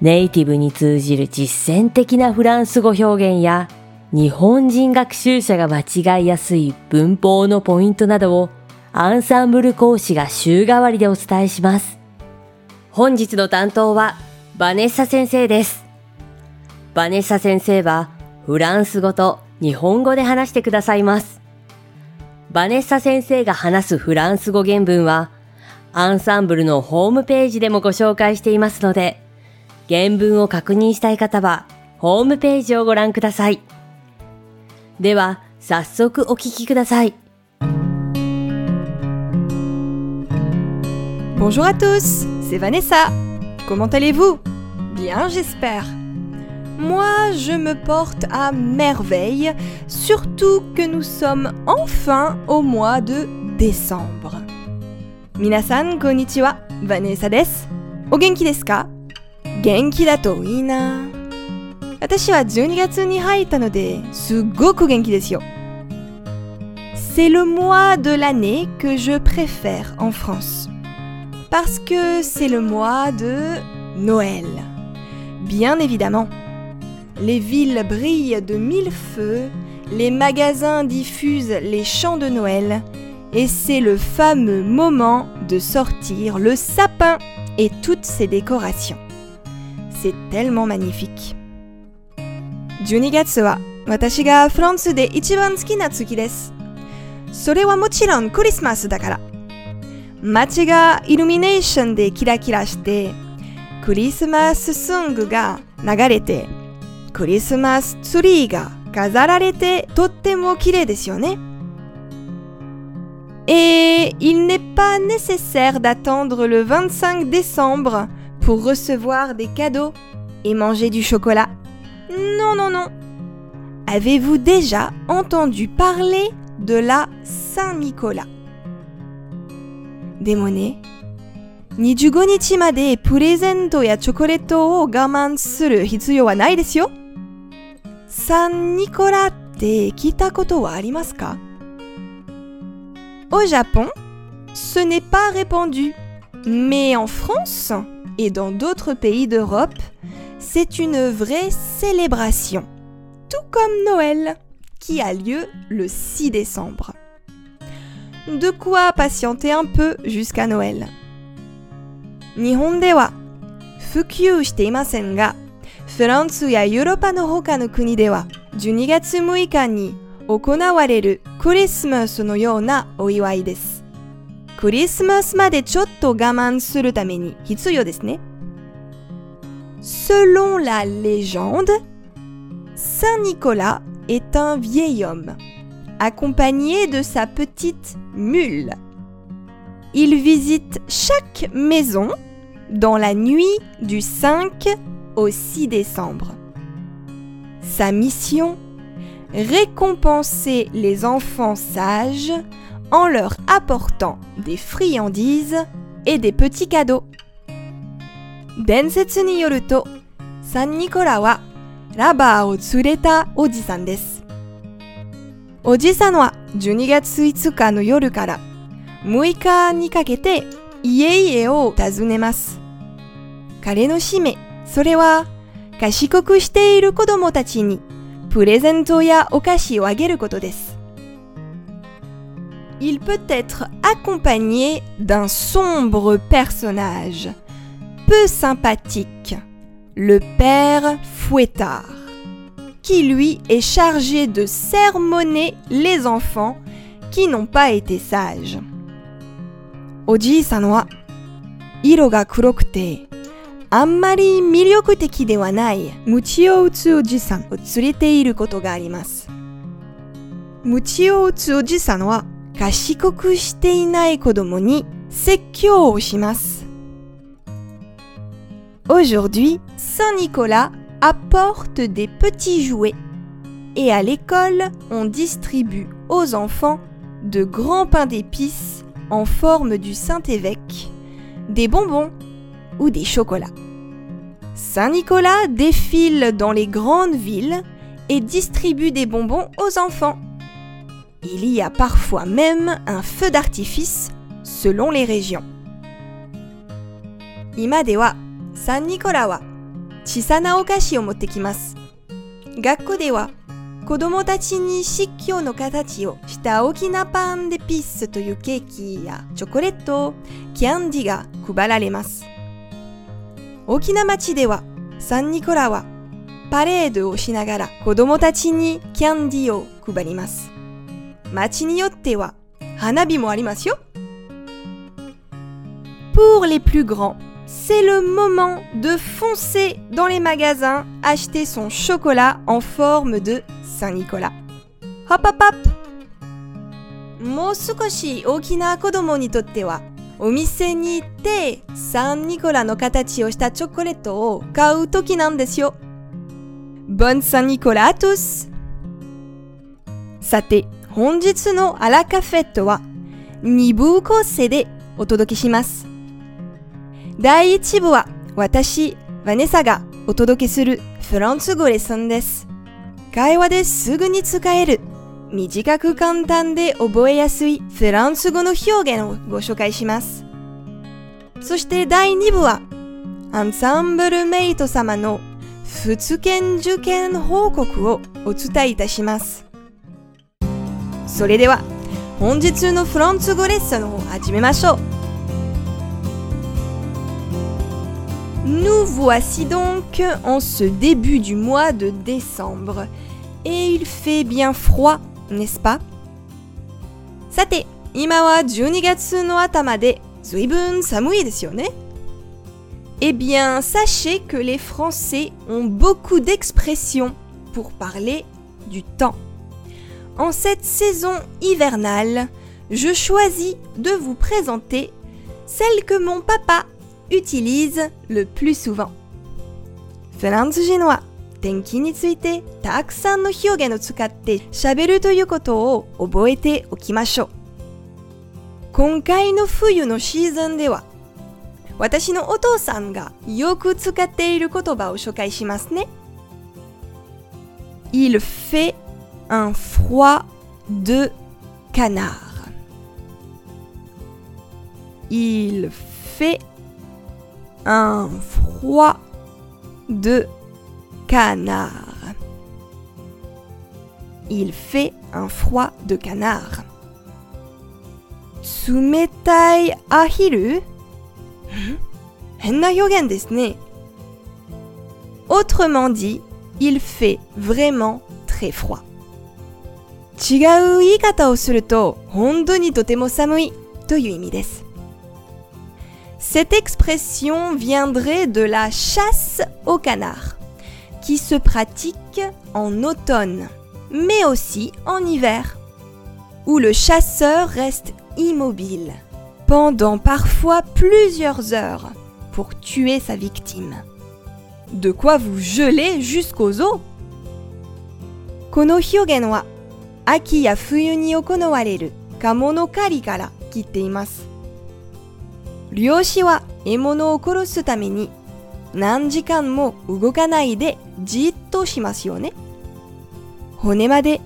ネイティブに通じる実践的なフランス語表現や日本人学習者が間違いやすい文法のポイントなどをアンサンブル講師が週替わりでお伝えします。本日の担当はバネッサ先生です。バネッサ先生はフランス語と日本語で話してくださいます。バネッサ先生が話すフランス語原文はアンサンブルのホームページでもご紹介していますので、原文を確認したい方は、ホームページをご覧ください。では、早速お聞きください。 Bonjour à tous, c'est Vanessa. Comment allez-vous Bien, j'espère. Moi, je me porte à merveille, surtout que nous sommes enfin au mois de décembre. Minasan, konnichiwa, Vanessa desu. O genki desu ka 元気だといいな私は12月に入ったのですっごく元気ですよ C'est le mois de l'année que je préfère en France parce que c'est le mois de Noël. Bien évidemment. Les villes brillent de mille feux, les magasins diffusent les chants de Noël, et c'est le fameux moment de sortir le sapin et toutes ses décorations. C'est tellement magnifique. 12月は私がフランスで一番好きな月です。それはもちろんクリスマスだから。街がイルミネーションでキラキラして、クリスマスソングが流れて、クリスマスツリーが飾られてとっても綺麗ですよね。Et il n'est pas nécessaire d'attendre le 25 décembre pour recevoir des cadeaux et manger du chocolat. Non, non, non. Avez-vous déjà entendu parler de la Saint-Nicolas でもね、25日までプレゼントやチョコレートを我慢する必要はないですよ。サンニコラって聞いたことはありますか Au Japon, ce n'est pas répandu. Mais en France et dans d'autres pays d'Europe, c'est une vraie célébration. Tout comme Noël, qui a lieu le 6 décembre. De quoi patienter un peu jusqu'à Noël. 日本では普及していませんが、フランスやヨーロッパの他の国では12月6日に行われるクリスマスのようなお祝いです。 クリスマスまでちょっと我慢するために必要ですね。Selon la légende, Saint Nicolas est un vieil homme, accompagné de sa petite mule. Il visite chaque maison dans la nuit du 5 au 6 décembre. Sa mission Récompenser les enfants sages en leur apportant des friandises et des petits cadeaux. 伝説によると、サンニコラはラバーを連れたおじさんです。おじさんは12月5日の夜から6日にかけて家々を訪ねます。彼の使命、それは賢くしている子供たちにプレゼントやお菓子をあげることです。Il peut être accompagné d'un sombre personnage, peu sympathique, le père Fouettard, qui lui est chargé de sermonner les enfants qui n'ont pas été sages. おじいさんは色が黒くてあんまり魅力的ではない鞭を打つおじさんを連れていることがあります。鞭を打つおじさんは 賢くしていない子供に説教をします。Aujourd'hui, Saint Nicolas apporte des petits jouets et à l'école, on distribue aux enfants de grands pains d'épices en forme du Saint-Évêque, des bonbons ou des chocolats. Saint-Nicolas défile dans les grandes villes et distribue des bonbons aux enfants. Il y a parfois même un feu d'artifice selon les régions. 今ではサンニコラは小さなお菓子を持ってきます。学校では子供たちに漆器の形をした大きなパンでピースというケーキやチョコレート、キャンディが配られます。大きな町ではサンニコラはパレードをしながら子供たちにキャンディを配ります。 町によっては花火もありますよ。Pour les plus grands, c'est le moment de foncer dans les magasins acheter son chocolat en forme de Saint-Nicolas. Hop hop hop もう少し大きな子供にとってはお店に行ってサンニコラの形をしたチョコレートを買う時なんですよ。Bonne Saint Nicolas à tous! さて、 本日のアラカフェットは2部構成でお届けします。第1部は私、ヴァネサがお届けするフランス語レッスンです。会話ですぐに使える短く簡単で覚えやすいフランス語の表現をご紹介します。そして第2部はアンサンブルメイト様の仏研受験報告をお伝えいたします。それでは本日のフランス語レッスンを始めましょう。Nous voici donc en ce début du mois de décembre. Et il fait bien froid, n'est-ce pas さて、今は12月の頭で随分寒いですよね Eh bien, sachez que les Français ont beaucoup d'expressions pour parler du temps. En cette saison hivernale, je choisis de vous présenter celle que mon papa utilise le plus souvent. フランス人は天気についてたくさんの表現を使って喋るということを覚えておきましょう。今回の冬のシーズンでは私のお父さんがよく使っている言葉を紹介しますね。Il fait un froid de canard. Il fait un froid de canard. Il fait un froid de canard. Tsumetai ahiru? Autrement dit, il fait vraiment très froid. 違う言い方をすると、本当にとても寒いという意味です。Cette expression viendrait de la chasse au canard, qui se pratique en automne, mais aussi en hiver, où le chasseur reste immobile pendant parfois plusieurs heures pour tuer sa victime. De quoi vous geler jusqu'aux os この表現は 秋や冬に行われる鴨の狩りから切っています。漁師は獲物を殺すために何時間も動かないでじっとしますよね。骨まで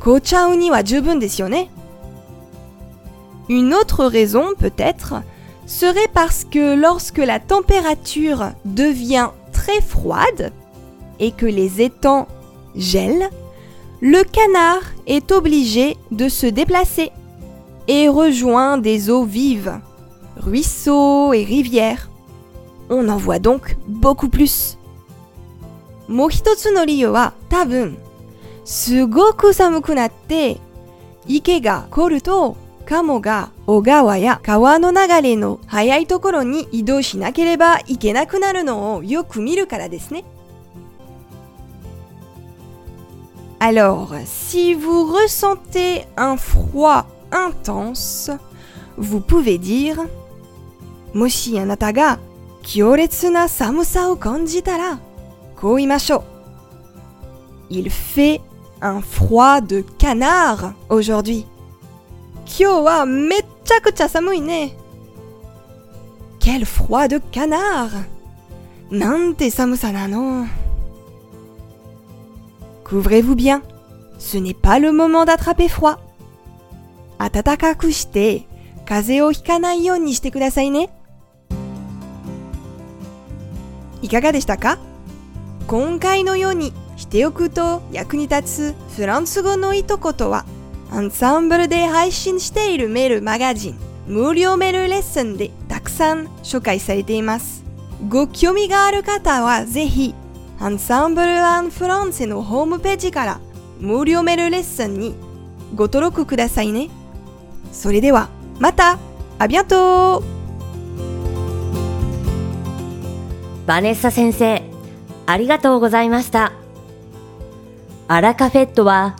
凍っちゃうには十分ですよね。Une autre raison peut-être serait parce que lorsque la température devient très froide et que les étangs gèlent, le canard est obligé de se déplacer et rejoint des eaux vives, ruisseaux et rivières. On en voit donc beaucoup plus. もう一つの理由は多分すごく寒くなって池が凍るとカモが小川や川の流れの速いところに移動しなければいけなくなるのをよく見るからですね。 Alors, si vous ressentez un froid intense, vous pouvez dire Moshi anataga kyoretsuna samusa o kanjitara koimasho. Il fait un froid de canard aujourd'hui. Kyo wa mechakucha samui ne. Quel froid de canard Nante samusa nano. Couvrez-vous bien. Ce n'est pas le moment d'attraper froid. Atatakaku shite, kaze o hikanai you ni shite kudasai ne. いかがでしたか今回のようにしておくと役に立つフランス語のいとことはアンサンブルで配信しているメールマガジン無料メールレッスンでたくさん紹介されていますご興味がある方はぜひアンサンブル・アン・フランセのホームページから無料メールレッスンにご登録くださいねそれではまたあビアントバネッサ先生、ありがとうございました。アラカフェットは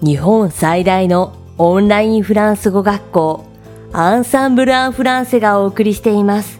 日本最大のオンラインフランス語学校アンサンブル・アン・フランセがお送りしています。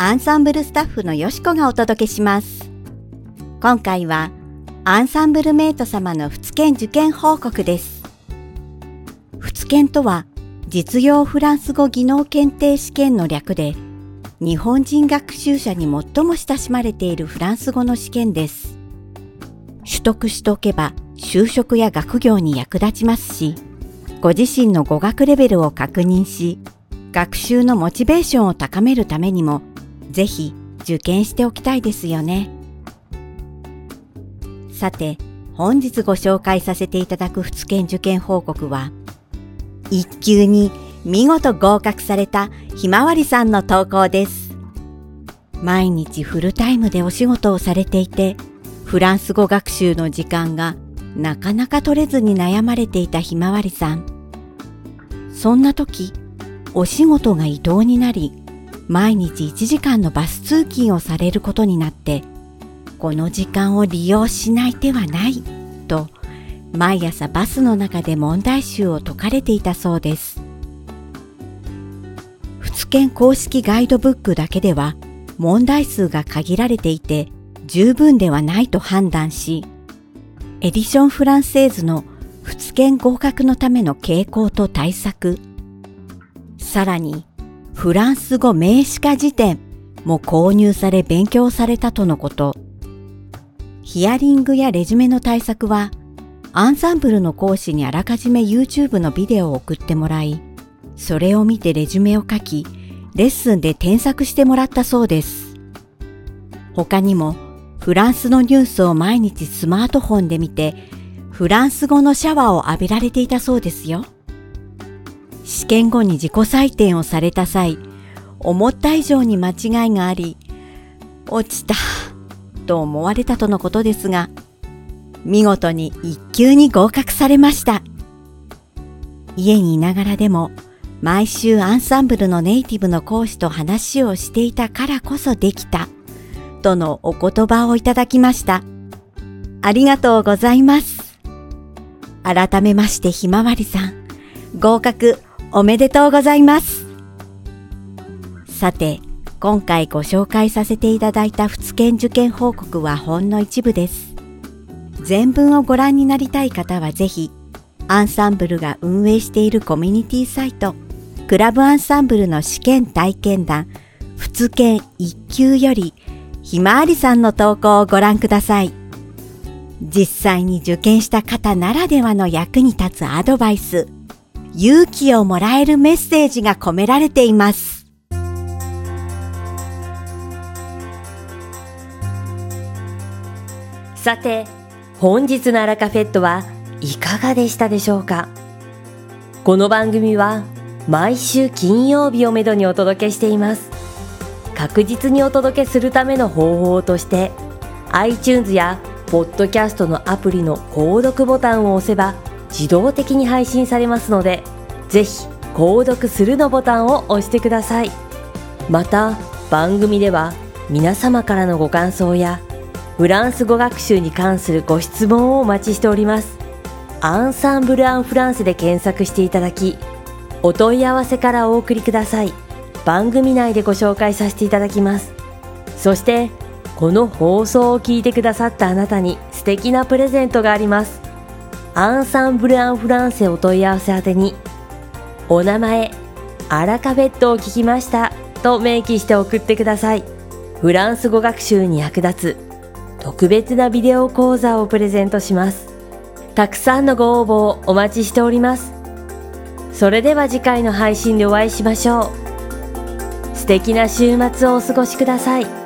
アンサンブルスタッフのよしこがお届けします。今回はアンサンブルメイト様の仏研受験報告です。仏研とは実用フランス語技能検定試験の略で日本人学習者に最も親しまれているフランス語の試験です。取得しておけば就職や学業に役立ちますしご自身の語学レベルを確認し学習のモチベーションを高めるためにもぜひ受験しておきたいですよね。さて、本日ご紹介させていただく仏研受験報告は、一級に見事合格されたひまわりさんの投稿です。毎日フルタイムでお仕事をされていて、フランス語学習の時間がなかなか取れずに悩まれていたひまわりさん。そんな時、お仕事が移動になり、毎日1時間のバス通勤をされることになって、この時間を利用しない手はない、と、毎朝バスの中で問題集を解かれていたそうです。仏研公式ガイドブックだけでは、問題数が限られていて、十分ではないと判断し、エディション・フランセーズの仏研合格のための傾向と対策、さらに、フランス語名詞化辞典も購入され勉強されたとのこと。ヒアリングやレジュメの対策は、アンサンブルの講師にあらかじめ YouTube のビデオを送ってもらい、それを見てレジュメを書き、レッスンで添削してもらったそうです。他にも、フランスのニュースを毎日スマートフォンで見て、フランス語のシャワーを浴びられていたそうですよ。試験後に自己採点をされた際、思った以上に間違いがあり、落ちたと思われたとのことですが、見事に一級に合格されました。家にいながらでも、毎週アンサンブルのネイティブの講師と話をしていたからこそできた、とのお言葉をいただきました。ありがとうございます。改めましてひまわりさん、合格おめでとうございます。さて、今回ご紹介させていただいた仏研受験報告はほんの一部です。全文をご覧になりたい方はぜひ、アンサンブルが運営しているコミュニティサイト、クラブアンサンブルの試験体験談、仏研一級より、ひまわりさんの投稿をご覧ください。実際に受験した方ならではの役に立つアドバイス、勇気をもらえるメッセージが込められています。さて、本日のアラカフェットはいかがでしたでしょうか？この番組は毎週金曜日をめどにお届けしています。確実にお届けするための方法として iTunes やポッドキャストのアプリの購読ボタンを押せば自動的に配信されますので、ぜひ購読するのボタンを押してください。また、番組では皆様からのご感想やフランス語学習に関するご質問をお待ちしております。アンサンブル・アン・フランスで検索していただき、お問い合わせからお送りください。番組内でご紹介させていただきます。そして、この放送を聞いてくださったあなたに素敵なプレゼントがあります。アンサンブル・アン・フランセお問い合わせ宛てに、お名前、アラカフェットを聞きましたと明記して送ってください。フランス語学習に役立つ特別なビデオ講座をプレゼントします。たくさんのご応募をお待ちしております。それでは次回の配信でお会いしましょう。素敵な週末をお過ごしください。